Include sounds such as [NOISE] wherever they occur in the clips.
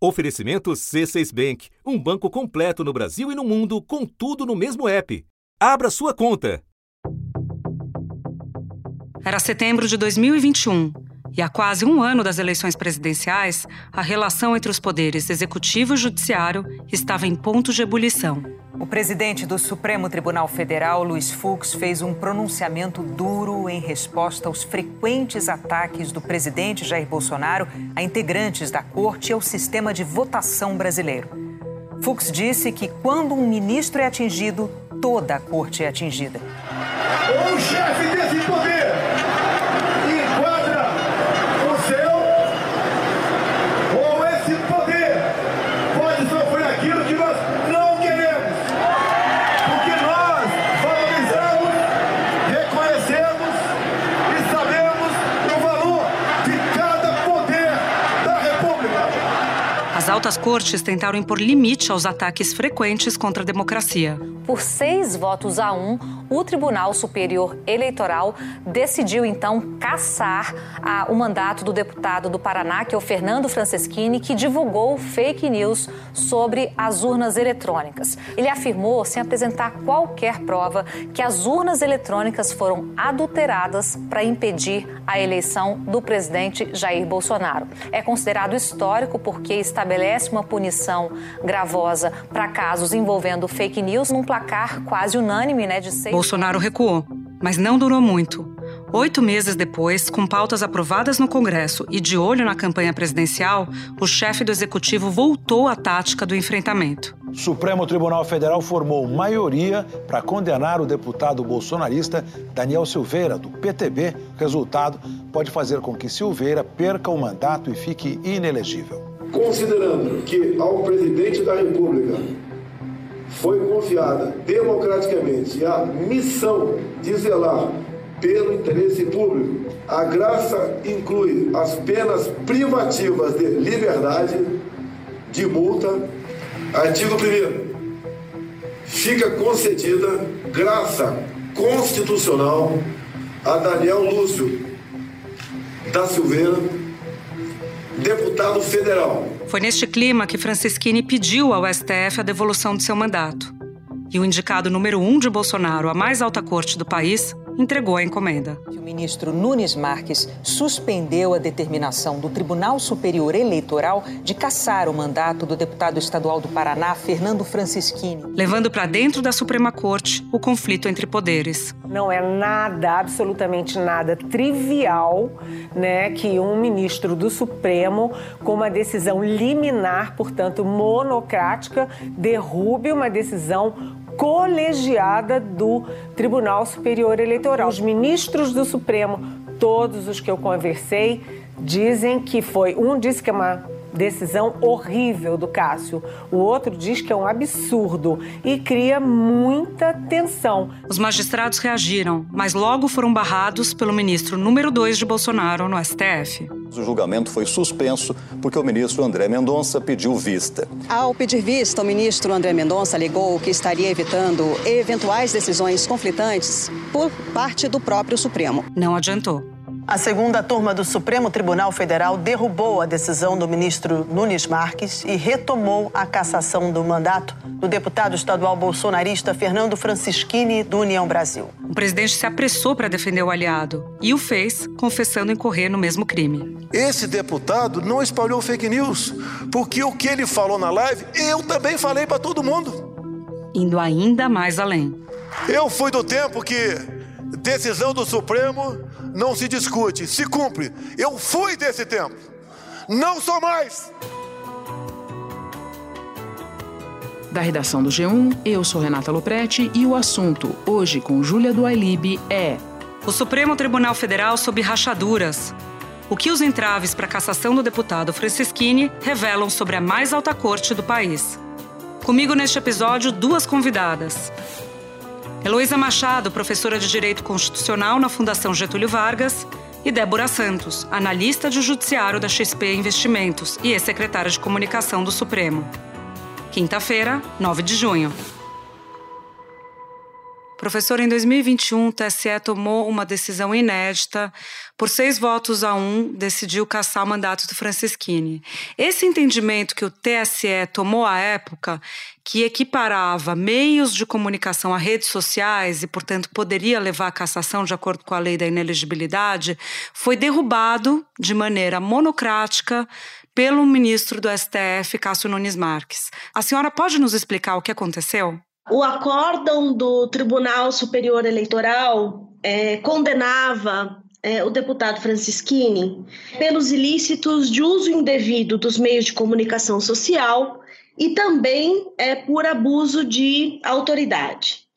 Oferecimento C6 Bank, um banco completo no Brasil e no mundo, com tudo no mesmo app. Abra sua conta. Era setembro de 2021 e há quase um ano das eleições presidenciais, a relação entre os poderes executivo e judiciário estava em ponto de ebulição. O presidente do Supremo Tribunal Federal, Luiz Fux, fez um pronunciamento duro em resposta aos frequentes ataques do presidente Jair Bolsonaro a integrantes da corte e ao sistema de votação brasileiro. Fux disse que quando um ministro é atingido, toda a corte é atingida. O chefe desse poder altas cortes tentaram impor limite aos ataques frequentes contra a democracia. Por seis votos a um, o Tribunal Superior Eleitoral decidiu então cassar a, o mandato do deputado do Paraná, que é o Fernando Franceschini, que divulgou fake news sobre as urnas eletrônicas. Ele afirmou, sem apresentar qualquer prova, que as urnas eletrônicas foram adulteradas para impedir a eleição do presidente Jair Bolsonaro. É considerado histórico porque estabelece estabelece uma punição gravosa para casos envolvendo fake news num placar quase unânime, né, de seis. Bolsonaro recuou, mas não durou muito. Oito meses depois, com pautas aprovadas no Congresso e de olho na campanha presidencial, o chefe do executivo voltou à tática do enfrentamento. O Supremo Tribunal Federal formou maioria para condenar o deputado bolsonarista Daniel Silveira, do PTB. O resultado pode fazer com que Silveira perca o mandato e fique inelegível considerando que ao presidente da República foi confiada democraticamente a missão de zelar pelo interesse público, a graça inclui as penas privativas de liberdade, de multa. Artigo 1. Fica concedida graça constitucional a Daniel Lúcio da Silveira deputado federal. Foi neste clima que Francisquini pediu ao STF a devolução de seu mandato. E o indicado número um de Bolsonaro à mais alta corte do país entregou a encomenda. O ministro Nunes Marques suspendeu a determinação do Tribunal Superior Eleitoral de cassar o mandato do deputado estadual do Paraná, Fernando Francischini. Levando para dentro da Suprema Corte o conflito entre poderes. Não é nada, absolutamente nada trivial, né, que um ministro do Supremo, com uma decisão liminar, portanto monocrática, derrube uma decisão colegiada do Tribunal Superior Eleitoral. Os ministros do Supremo, todos os que eu conversei, dizem que foi. Um disse que é uma decisão horrível do Cássio. O outro diz que é um absurdo e cria muita tensão. Os magistrados reagiram, mas logo foram barrados pelo ministro número 2 de Bolsonaro no STF. O julgamento foi suspenso porque o ministro André Mendonça pediu vista. Ao pedir vista, o ministro André Mendonça alegou que estaria evitando eventuais decisões conflitantes por parte do próprio Supremo. Não adiantou. A segunda turma do Supremo Tribunal Federal derrubou a decisão do ministro Nunes Marques e retomou a cassação do mandato do deputado estadual bolsonarista Fernando Francischini, do União Brasil. O presidente se apressou para defender o aliado e o fez confessando incorrer no mesmo crime. Esse deputado não espalhou fake news, porque o que ele falou na live, eu também falei para todo mundo. Indo ainda mais além. Eu fui do tempo que decisão do Supremo não se discute, se cumpre. Eu fui desse tempo, não sou mais. Da redação do G1, eu sou Renata Loprete e o assunto, hoje com Júlia do Ailib, é: O Supremo Tribunal Federal sob rachaduras. O que os entraves para a cassação do deputado Francisquini revelam sobre a mais alta corte do país. Comigo neste episódio, duas convidadas. Heloísa Machado, professora de Direito Constitucional na Fundação Getúlio Vargas, e Débora Santos, analista de judiciário da XP Investimentos e ex-secretária de Comunicação do Supremo. Quinta-feira, 9 de junho. Professor, em 2021, o TSE tomou uma decisão inédita. Por seis votos a um, decidiu caçar o mandato do Francisquini. Esse entendimento que o TSE tomou à época, que equiparava meios de comunicação a redes sociais e, portanto, poderia levar à cassação de acordo com a lei da inelegibilidade, foi derrubado de maneira monocrática pelo ministro do STF, Cássio Nunes Marques. A senhora pode nos explicar o que aconteceu? O acórdão do Tribunal Superior Eleitoral é, condenava é, o deputado Francisquini pelos ilícitos de uso indevido dos meios de comunicação social e também é, por abuso de autoridade.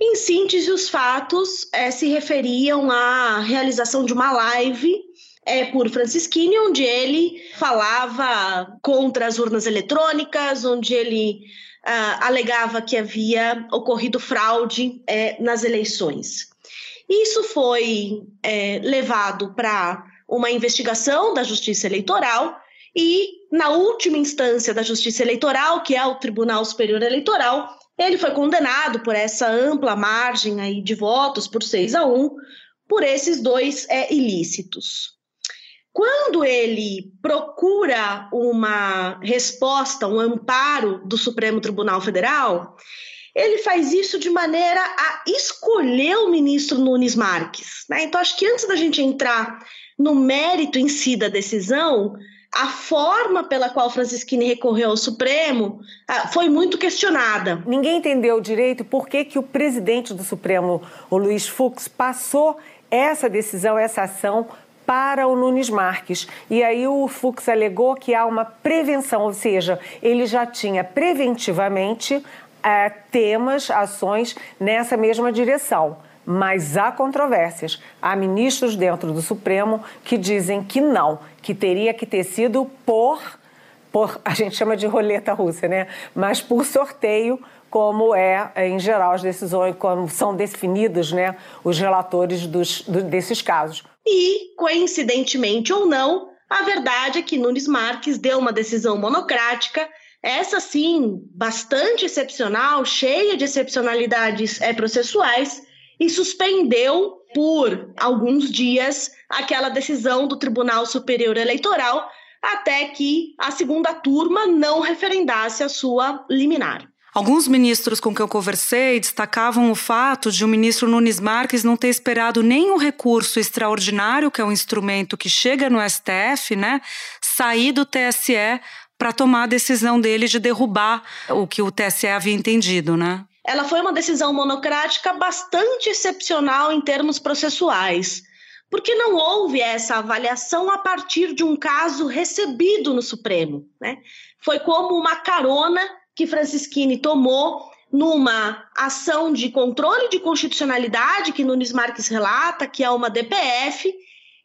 Em síntese, os fatos é, se referiam à realização de uma live é, por Francisquini, onde ele falava contra as urnas eletrônicas, onde ele uh, alegava que havia ocorrido fraude é, nas eleições. Isso foi é, levado para uma investigação da Justiça Eleitoral e, na última instância da Justiça Eleitoral, que é o Tribunal Superior Eleitoral, ele foi condenado por essa ampla margem aí de votos, por 6 a 1, por esses dois é, ilícitos. Quando ele procura uma resposta, um amparo do Supremo Tribunal Federal, ele faz isso de maneira a escolher o ministro Nunes Marques. Né? Então, acho que antes da gente entrar no mérito em si da decisão, a forma pela qual Francisquini recorreu ao Supremo ah, foi muito questionada. Ninguém entendeu direito por que, que o presidente do Supremo, o Luiz Fux, passou essa decisão, essa ação para o Nunes Marques. E aí o Fux alegou que há uma prevenção, ou seja, ele já tinha preventivamente é, temas, ações nessa mesma direção. Mas há controvérsias. Há ministros dentro do Supremo que dizem que não, que teria que ter sido por, por [LAUGHS] a gente chama de roleta russa, né? Mas por sorteio, como é, em geral, as decisões, como são definidos né, os relatores dos, do, desses casos. E, coincidentemente ou não, a verdade é que Nunes Marques deu uma decisão monocrática, essa sim, bastante excepcional, cheia de excepcionalidades é, processuais, e suspendeu por alguns dias aquela decisão do Tribunal Superior Eleitoral até que a segunda turma não referendasse a sua liminar. Alguns ministros com quem eu conversei destacavam o fato de o ministro Nunes Marques não ter esperado nem o recurso extraordinário, que é um instrumento que chega no STF, né, sair do TSE para tomar a decisão dele de derrubar o que o TSE havia entendido, né? Ela foi uma decisão monocrática bastante excepcional em termos processuais, porque não houve essa avaliação a partir de um caso recebido no Supremo, né? Foi como uma carona que Francisquini tomou numa ação de controle de constitucionalidade que Nunes Marques relata, que é uma DPF,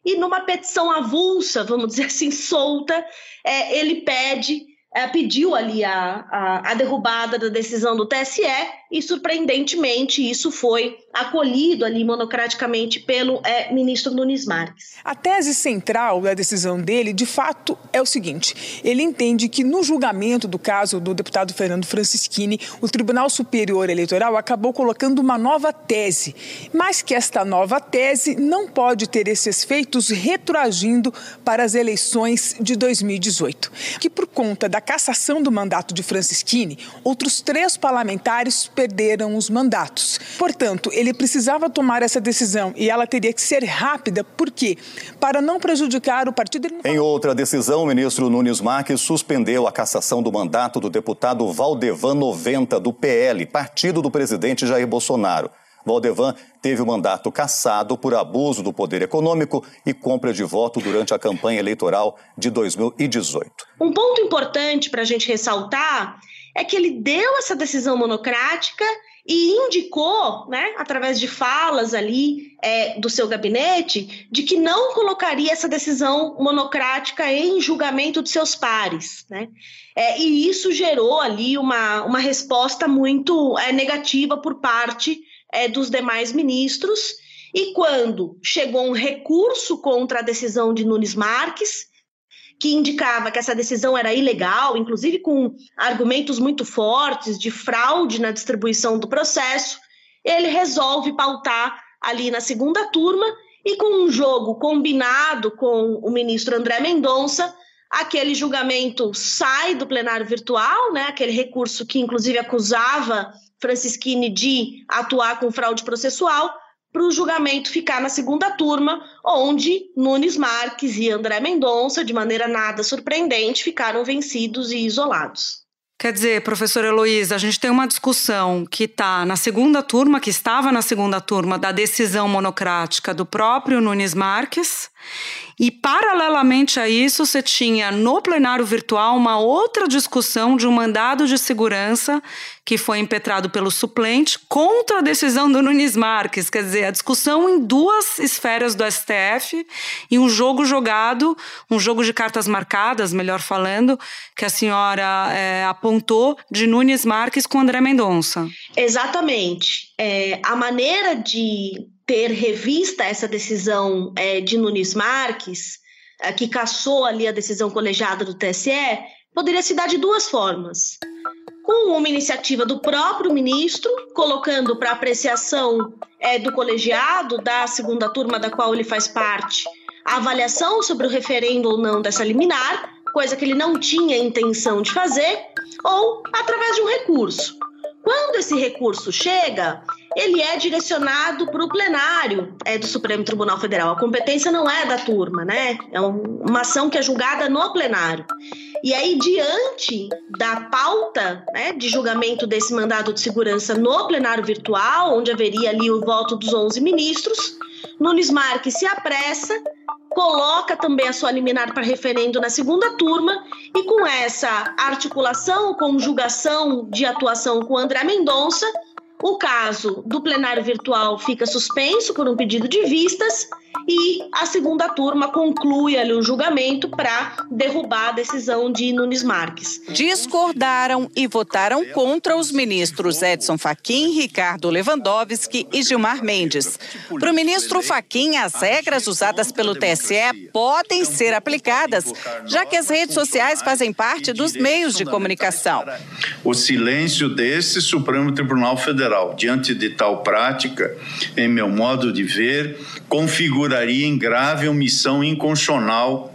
e numa petição avulsa, vamos dizer assim, solta, é, ele pede é, pediu ali a, a, a, derrubada da decisão do TSE e, surpreendentemente, isso foi acolhido ali monocraticamente pelo é, ministro Nunes Marques. A tese central da decisão dele, de fato, é o seguinte: ele entende que no julgamento do caso do deputado Fernando Francischini, o Tribunal Superior Eleitoral acabou colocando uma nova tese, mas que esta nova tese não pode ter esses efeitos retroagindo para as eleições de 2018, que por conta da cassação do mandato de Francisquini, outros três parlamentares perderam os mandatos. Portanto, ele precisava tomar essa decisão e ela teria que ser rápida, por quê? Para não prejudicar o partido. Em outra decisão, o ministro Nunes Marques suspendeu a cassação do mandato do deputado Valdevan 90 do PL, partido do presidente Jair Bolsonaro. Valdevan teve o mandato cassado por abuso do poder econômico e compra de voto durante a campanha eleitoral de 2018. Um ponto importante para a gente ressaltar é que ele deu essa decisão monocrática e indicou, né, através de falas ali é, do seu gabinete, de que não colocaria essa decisão monocrática em julgamento de seus pares. Né? É, e isso gerou ali uma, uma resposta muito é, negativa por parte é, dos demais ministros. E quando chegou um recurso contra a decisão de Nunes Marques, que indicava que essa decisão era ilegal, inclusive com argumentos muito fortes de fraude na distribuição do processo, ele resolve pautar ali na segunda turma e com um jogo combinado com o ministro André Mendonça, aquele julgamento sai do plenário virtual, né? Aquele recurso que inclusive acusava Francisquini de atuar com fraude processual, para o julgamento ficar na segunda turma, onde Nunes Marques e André Mendonça, de maneira nada surpreendente, ficaram vencidos e isolados. Quer dizer, professora Heloísa, a gente tem uma discussão que está na segunda turma, que estava na segunda turma da decisão monocrática do próprio Nunes Marques, e, paralelamente a isso, você tinha no plenário virtual uma outra discussão de um mandado de segurança que foi impetrado pelo suplente contra a decisão do Nunes Marques. Quer dizer, a discussão em duas esferas do STF e um jogo jogado, um jogo de cartas marcadas, melhor falando, que a senhora é, apontou de Nunes Marques com André Mendonça. Exatamente. É, a maneira de ter revista essa decisão é, de Nunes Marques, é, que cassou ali a decisão colegiada do TSE, poderia se dar de duas formas. Com uma iniciativa do próprio ministro, colocando para apreciação é, do colegiado, da segunda turma da qual ele faz parte, a avaliação sobre o referendo ou não dessa liminar, coisa que ele não tinha intenção de fazer, ou através de um recurso. Quando esse recurso chega, ele é direcionado para o plenário é, do Supremo Tribunal Federal. A competência não é da turma, né? É uma ação que é julgada no plenário. E aí, diante da pauta né, de julgamento desse mandado de segurança no plenário virtual, onde haveria ali o voto dos 11 ministros, Nunes Marques se apressa, coloca também a sua liminar para referendo na segunda turma e com essa articulação, conjugação de atuação com André Mendonça, o caso do plenário virtual fica suspenso por um pedido de vistas e a segunda turma conclui ali o julgamento para derrubar a decisão de Nunes Marques. Discordaram e votaram contra os ministros Edson Fachin, Ricardo Lewandowski e Gilmar Mendes. Para o ministro Fachin, as regras usadas pelo TSE podem ser aplicadas, já que as redes sociais fazem parte dos meios de comunicação. O silêncio desse Supremo Tribunal Federal diante de tal prática, em meu modo de ver, configuraria em grave omissão inconstitucional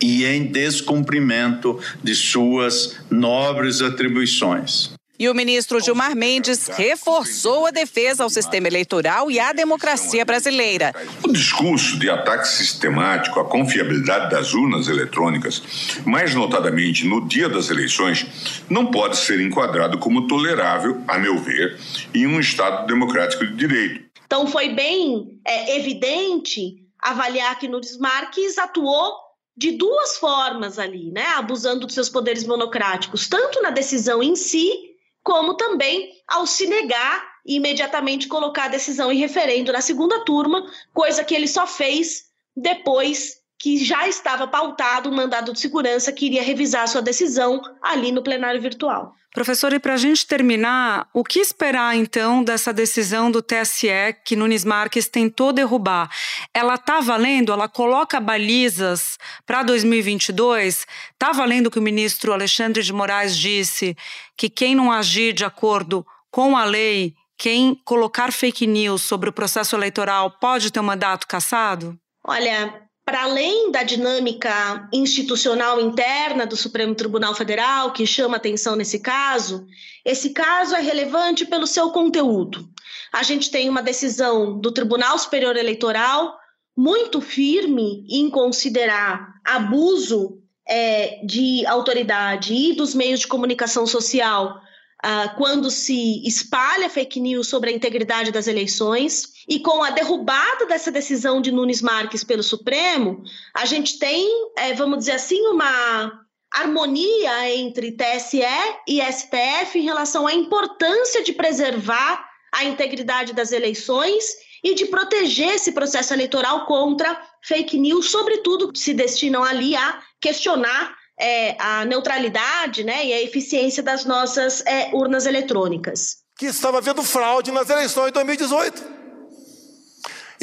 e em descumprimento de suas nobres atribuições. E o ministro Gilmar Mendes reforçou a defesa ao sistema eleitoral e à democracia brasileira. O discurso de ataque sistemático à confiabilidade das urnas eletrônicas, mais notadamente no dia das eleições, não pode ser enquadrado como tolerável, a meu ver, em um Estado democrático de direito. Então, foi bem é, evidente avaliar que Nunes Marques atuou de duas formas ali, né? Abusando dos seus poderes monocráticos, tanto na decisão em si, como também ao se negar e imediatamente colocar a decisão em referendo na segunda turma, coisa que ele só fez depois que já estava pautado um mandado de segurança que iria revisar sua decisão ali no plenário virtual. Professor, e para a gente terminar, o que esperar então dessa decisão do TSE que Nunes Marques tentou derrubar? Ela está valendo? Ela coloca balizas para 2022? Está valendo o que o ministro Alexandre de Moraes disse que quem não agir de acordo com a lei, quem colocar fake news sobre o processo eleitoral pode ter um mandato cassado? Olha, para além da dinâmica institucional interna do Supremo Tribunal Federal, que chama atenção nesse caso, esse caso é relevante pelo seu conteúdo. A gente tem uma decisão do Tribunal Superior Eleitoral muito firme em considerar abuso é, de autoridade e dos meios de comunicação social uh, quando se espalha fake news sobre a integridade das eleições. E com a derrubada dessa decisão de Nunes Marques pelo Supremo, a gente tem, é, vamos dizer assim, uma harmonia entre TSE e STF em relação à importância de preservar a integridade das eleições e de proteger esse processo eleitoral contra fake news, sobretudo que se destinam ali a questionar é, a neutralidade né, e a eficiência das nossas é, urnas eletrônicas. Que estava havendo fraude nas eleições de 2018.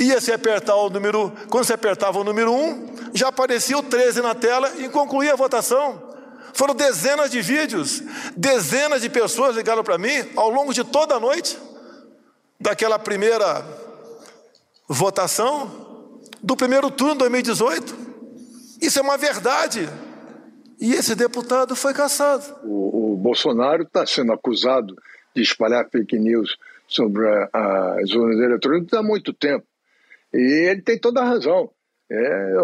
Ia se apertar o número, quando se apertava o número 1, já aparecia o 13 na tela e concluía a votação. Foram dezenas de vídeos, dezenas de pessoas ligaram para mim ao longo de toda a noite, daquela primeira votação do primeiro turno de 2018. Isso é uma verdade. E esse deputado foi caçado. O, o Bolsonaro está sendo acusado de espalhar fake news sobre as urnas eletrônicas há muito tempo. E ele tem toda a razão. É,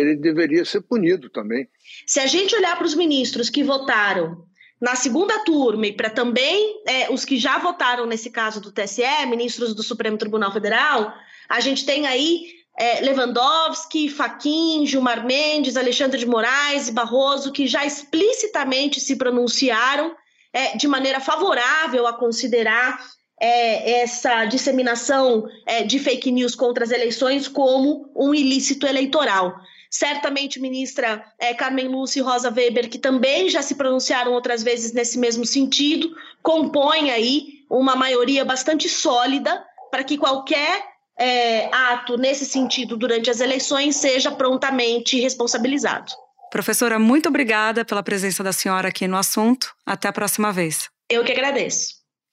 ele deveria ser punido também. Se a gente olhar para os ministros que votaram na segunda turma e para também é, os que já votaram nesse caso do TSE, ministros do Supremo Tribunal Federal, a gente tem aí é, Lewandowski, Faquim, Gilmar Mendes, Alexandre de Moraes e Barroso, que já explicitamente se pronunciaram é, de maneira favorável a considerar é, essa disseminação é, de fake news contra as eleições como um ilícito eleitoral. Certamente, ministra é, Carmen Lúcia e Rosa Weber, que também já se pronunciaram outras vezes nesse mesmo sentido, compõem aí uma maioria bastante sólida para que qualquer é, ato nesse sentido durante as eleições seja prontamente responsabilizado. Professora, muito obrigada pela presença da senhora aqui no assunto. Até a próxima vez. Eu que agradeço.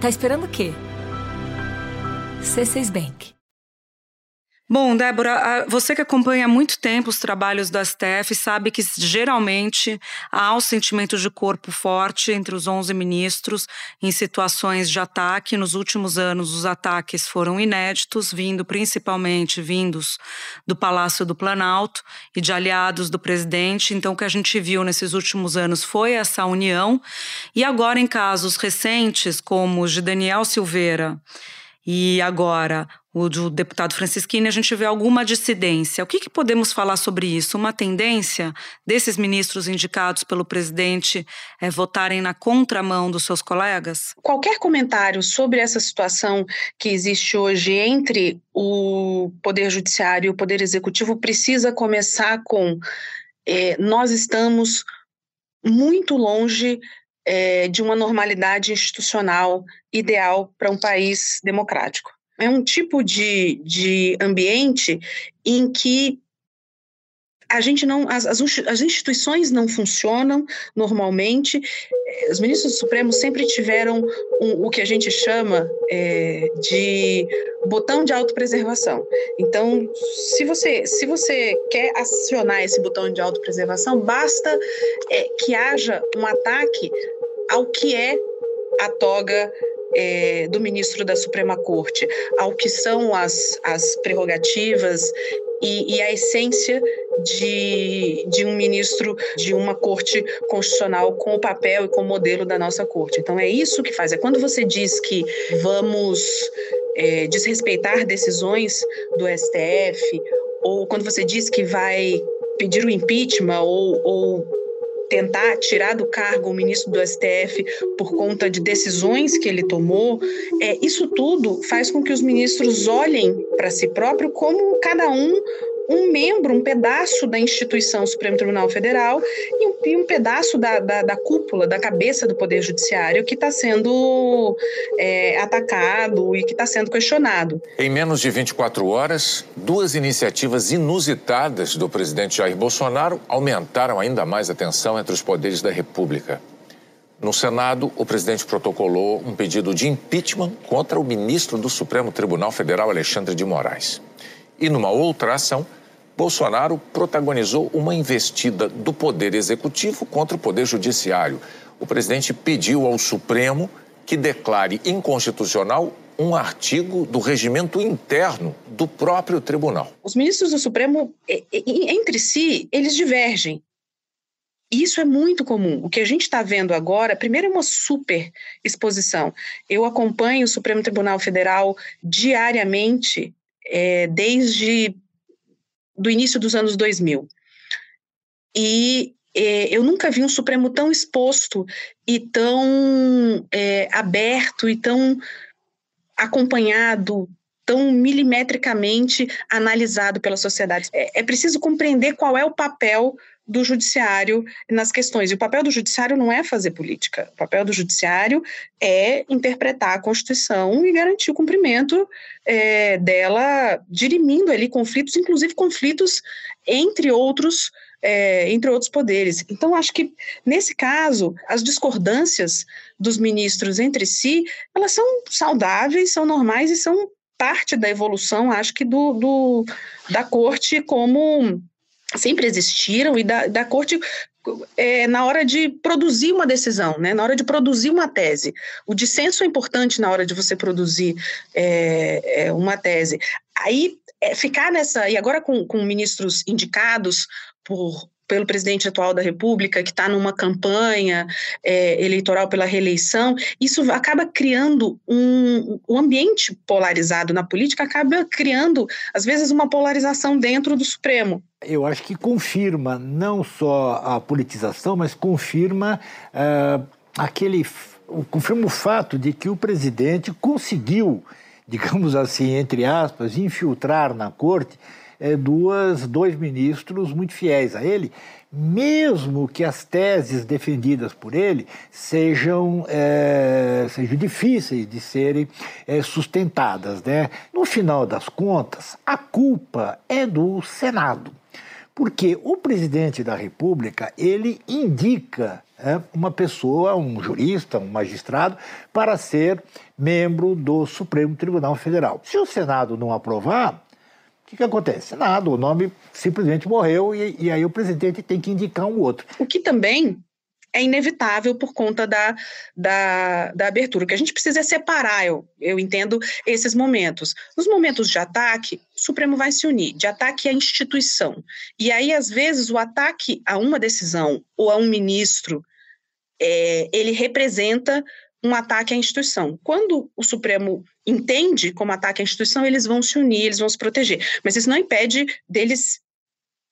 Tá esperando o quê? C6 Bank. Bom, Débora, você que acompanha há muito tempo os trabalhos do STF sabe que geralmente há um sentimento de corpo forte entre os 11 ministros em situações de ataque. Nos últimos anos, os ataques foram inéditos, vindo principalmente vindos do Palácio do Planalto e de aliados do presidente. Então, o que a gente viu nesses últimos anos foi essa união. E agora, em casos recentes, como os de Daniel Silveira e agora o do deputado Francisquini, a gente vê alguma dissidência. O que, que, podemos falar sobre isso? Uma tendência desses ministros indicados pelo presidente é, votarem na contramão dos seus colegas? Qualquer comentário sobre essa situação que existe hoje entre o Poder Judiciário e o Poder Executivo precisa começar com: é, nós estamos muito longe é, de uma normalidade institucional ideal para um país democrático. É um tipo de, de ambiente em que a gente não, as, as instituições não funcionam normalmente. Os ministros do Supremo sempre tiveram um, o que a gente chama é, de botão de autopreservação. Então, se você, se você quer acionar esse botão de autopreservação, basta é, que haja um ataque ao que é a toga é, do ministro da Suprema Corte, ao que são as, as prerrogativas e, e, a essência de, de um ministro de uma corte constitucional com o papel e com o modelo da nossa corte. Então é isso que faz. É quando você diz que vamos é, desrespeitar decisões do STF, ou quando você diz que vai pedir o impeachment ou, ou tentar tirar do cargo o ministro do STF por conta de decisões que ele tomou, é, isso tudo faz com que os ministros olhem para si próprio como cada um um membro, um pedaço da instituição Supremo Tribunal Federal e um, e um pedaço da, da, da, cúpula, da cabeça do Poder Judiciário que está sendo é, atacado e que está sendo questionado. Em menos de 24 horas, duas iniciativas inusitadas do presidente Jair Bolsonaro aumentaram ainda mais a tensão entre os poderes da República. No Senado, o presidente protocolou um pedido de impeachment contra o ministro do Supremo Tribunal Federal, Alexandre de Moraes. E numa outra ação, Bolsonaro protagonizou uma investida do Poder Executivo contra o Poder Judiciário. O presidente pediu ao Supremo que declare inconstitucional um artigo do regimento interno do próprio tribunal. Os ministros do Supremo, entre si, eles divergem. Isso é muito comum. O que a gente está vendo agora, primeiro, é uma super exposição. Eu acompanho o Supremo Tribunal Federal diariamente, é, desde do início dos anos 2000. E é, eu nunca vi um Supremo tão exposto e tão é, aberto e tão acompanhado, tão milimetricamente analisado pela sociedade. É, é preciso compreender qual é o papel do judiciário nas questões. E o papel do judiciário não é fazer política. O papel do judiciário é interpretar a Constituição e garantir o cumprimento é, dela, dirimindo ali conflitos, inclusive conflitos entre outros. É, entre outros poderes. Então, acho que, nesse caso, as discordâncias dos ministros entre si, elas são saudáveis, são normais e são parte da evolução, acho que, do, do da corte como sempre existiram e da, da corte é, na hora de produzir uma decisão, né, na hora de produzir uma tese. O dissenso é importante na hora de você produzir é, é, uma tese. Aí, é, ficar nessa. E agora com, com ministros indicados por pelo presidente atual da República, que está numa campanha é, eleitoral pela reeleição, isso acaba criando um, um ambiente polarizado na política, acaba criando, às vezes, uma polarização dentro do Supremo. Eu acho que confirma não só a politização, mas confirma uh, aquele. confirma o fato de que o presidente conseguiu, [LAUGHS] digamos assim, entre aspas, infiltrar na corte é, duas, dois ministros muito fiéis a ele, mesmo que as teses defendidas por ele sejam, é, sejam difíceis de serem é, sustentadas. Né? No final das contas, a culpa é do Senado. Porque o presidente da República, ele indica é, uma pessoa, um jurista, um magistrado, para ser membro do Supremo Tribunal Federal. Se o Senado não aprovar, o que, que acontece? Nada, o nome simplesmente morreu e, e aí o presidente tem que indicar um outro. O que também é inevitável por conta da, da, da, abertura. O que a gente precisa é separar, eu, eu entendo, esses momentos. Nos momentos de ataque, o Supremo vai se unir, de ataque à instituição. E aí, às vezes, o ataque a uma decisão ou a um ministro, é, ele representa um ataque à instituição. Quando o Supremo entende como ataque à instituição, eles vão se unir, eles vão se proteger. Mas isso não impede deles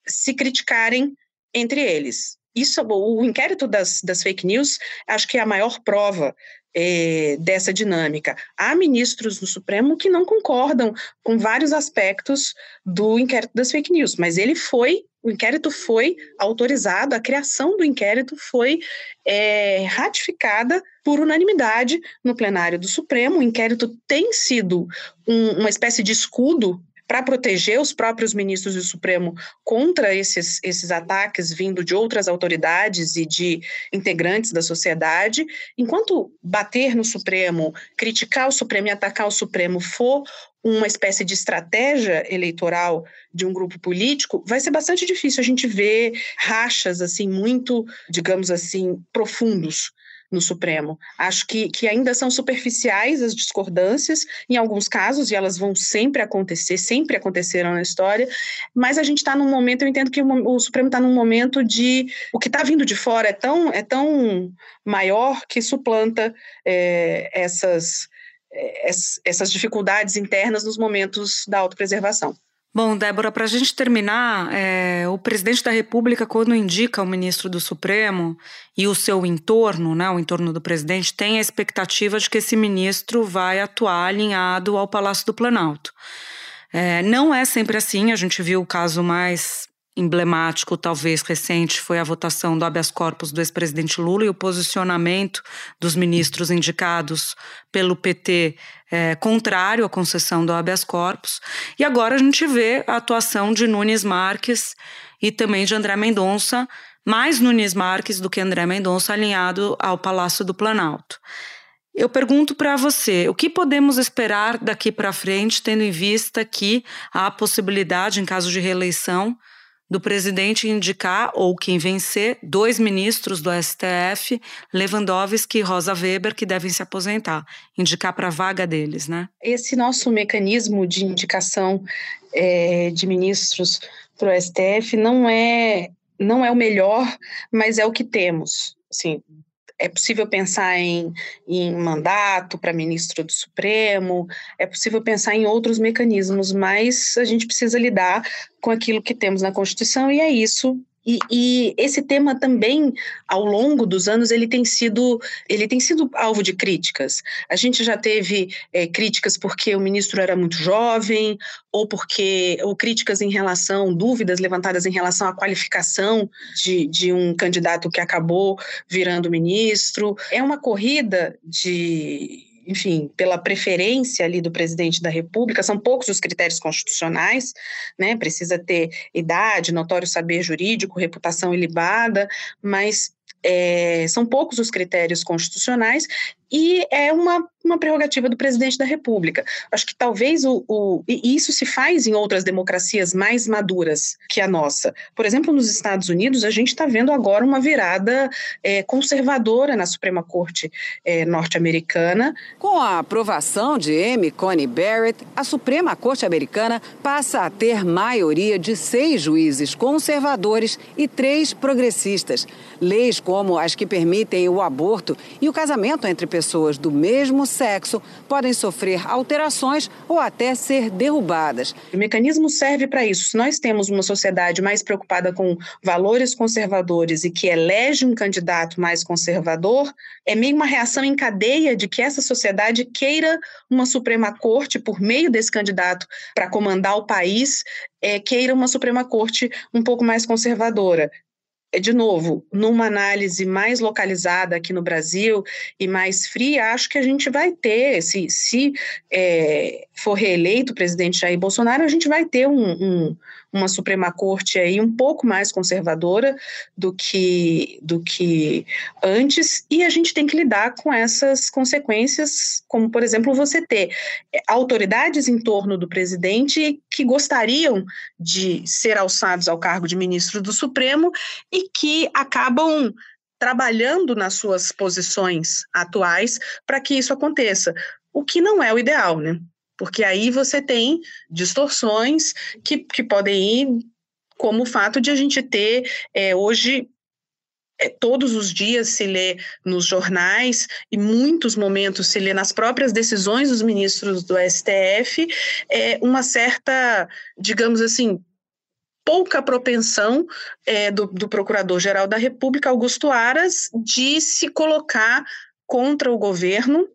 se criticarem entre eles. Isso, o inquérito das, das fake news, acho que é a maior prova é, dessa dinâmica. Há ministros no Supremo que não concordam com vários aspectos do inquérito das fake news, mas ele foi o inquérito foi autorizado, a criação do inquérito foi é, ratificada por unanimidade no plenário do Supremo. O inquérito tem sido um, uma espécie de escudo para proteger os próprios ministros do Supremo contra esses, esses ataques vindo de outras autoridades e de integrantes da sociedade. Enquanto bater no Supremo, criticar o Supremo e atacar o Supremo for uma espécie de estratégia eleitoral de um grupo político, vai ser bastante difícil a gente ver rachas assim muito, digamos assim, profundos no Supremo. Acho que, que ainda são superficiais as discordâncias, em alguns casos, e elas vão sempre acontecer, sempre aconteceram na história, mas a gente está num momento, eu entendo que o, o Supremo está num momento de. O que está vindo de fora é tão, é tão maior que suplanta é, essas, é, essas dificuldades internas nos momentos da autopreservação. Bom, Débora, para a gente terminar, é, o presidente da República, quando indica o ministro do Supremo e o seu entorno, né, o entorno do presidente, tem a expectativa de que esse ministro vai atuar alinhado ao Palácio do Planalto. É, não é sempre assim, a gente viu o caso mais emblemático, talvez recente, foi a votação do habeas corpus do ex-presidente Lula e o posicionamento dos ministros indicados pelo PT é, contrário à concessão do habeas corpus. E agora a gente vê a atuação de Nunes Marques e também de André Mendonça, mais Nunes Marques do que André Mendonça, alinhado ao Palácio do Planalto. Eu pergunto para você, o que podemos esperar daqui para frente, tendo em vista que há a possibilidade, em caso de reeleição, do presidente indicar, ou quem vencer, dois ministros do STF, Lewandowski e Rosa Weber, que devem se aposentar, indicar para a vaga deles, né? Esse nosso mecanismo de indicação é, de ministros para o STF não é, não é o melhor, mas é o que temos. Assim, é possível pensar em, em mandato para ministro do Supremo, é possível pensar em outros mecanismos, mas a gente precisa lidar com aquilo que temos na Constituição e é isso E, e, esse tema também, ao longo dos anos, ele tem sido, ele tem sido alvo de críticas. A gente já teve é, críticas porque o ministro era muito jovem, ou porque, ou críticas em relação, dúvidas levantadas em relação à qualificação de, de um candidato que acabou virando ministro. É uma corrida de enfim, pela preferência ali do presidente da República, são poucos os critérios constitucionais, né? Precisa ter idade, notório saber jurídico, reputação ilibada, mas é, são poucos os critérios constitucionais e é uma, uma prerrogativa do presidente da República. Acho que talvez o, o, e isso se faz em outras democracias mais maduras que a nossa. Por exemplo, nos Estados Unidos, a gente está vendo agora uma virada é, conservadora na Suprema Corte é, norte-americana. Com a aprovação de Amy Coney Barrett, a Suprema Corte americana passa a ter maioria de seis juízes conservadores e três progressistas. Leis como as que permitem o aborto e o casamento entre pessoas do mesmo sexo podem sofrer alterações ou até ser derrubadas. O mecanismo serve para isso. Se nós temos uma sociedade mais preocupada com valores conservadores e que elege um candidato mais conservador, é meio uma reação em cadeia de que essa sociedade queira uma Suprema Corte, por meio desse candidato, para comandar o país, é, queira uma Suprema Corte um pouco mais conservadora de novo, numa análise mais localizada aqui no Brasil e mais fria, acho que a gente vai ter, se, se é, for reeleito o presidente Jair Bolsonaro, a gente vai ter um, um, uma Suprema Corte aí um pouco mais conservadora do que, do que antes, e a gente tem que lidar com essas consequências, como, por exemplo, você ter é, autoridades em torno do presidente que gostariam de ser alçados ao cargo de ministro do Supremo e que acabam trabalhando nas suas posições atuais para que isso aconteça, o que não é o ideal, né? Porque aí você tem distorções que, que podem ir, como o fato de a gente ter é, hoje é, todos os dias se lê nos jornais e muitos momentos se lê nas próprias decisões dos ministros do STF é, uma certa, digamos assim, pouca propensão é, do, do Procurador-Geral da República, Augusto Aras, de se colocar contra o governo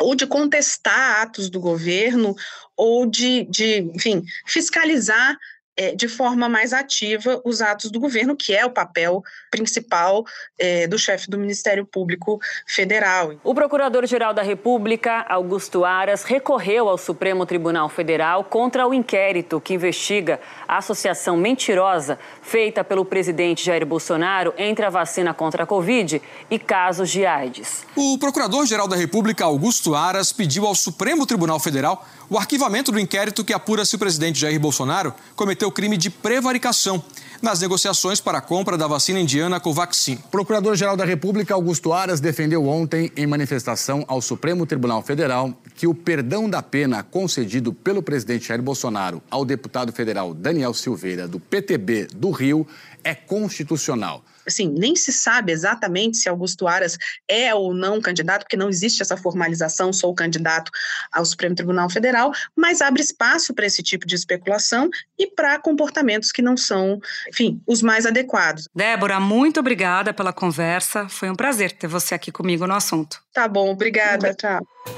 ou de contestar atos do governo, ou de, de enfim, fiscalizar é, de forma mais ativa os atos do governo, que é o papel principal é, do chefe do Ministério Público Federal. O Procurador-Geral da República, Augusto Aras, recorreu ao Supremo Tribunal Federal contra o inquérito que investiga a associação mentirosa feita pelo presidente Jair Bolsonaro entre a vacina contra a Covid e casos de AIDS. O Procurador-Geral da República, Augusto Aras, pediu ao Supremo Tribunal Federal o arquivamento do inquérito que apura se o presidente Jair Bolsonaro cometeu crime de prevaricação nas negociações para a compra da vacina indiana Covaxin. Procurador-Geral da República Augusto Aras defendeu ontem, em manifestação ao Supremo Tribunal Federal, que o perdão da pena concedido pelo presidente Jair Bolsonaro ao deputado federal Daniel Silveira, do PTB do Rio, é constitucional assim, nem se sabe exatamente se Augusto Aras é ou não candidato, porque não existe essa formalização, sou candidato ao Supremo Tribunal Federal, mas abre espaço para esse tipo de especulação e para comportamentos que não são, enfim, os mais adequados. Débora, muito obrigada pela conversa. Foi um prazer ter você aqui comigo no assunto. Tá bom, obrigada. Tchau.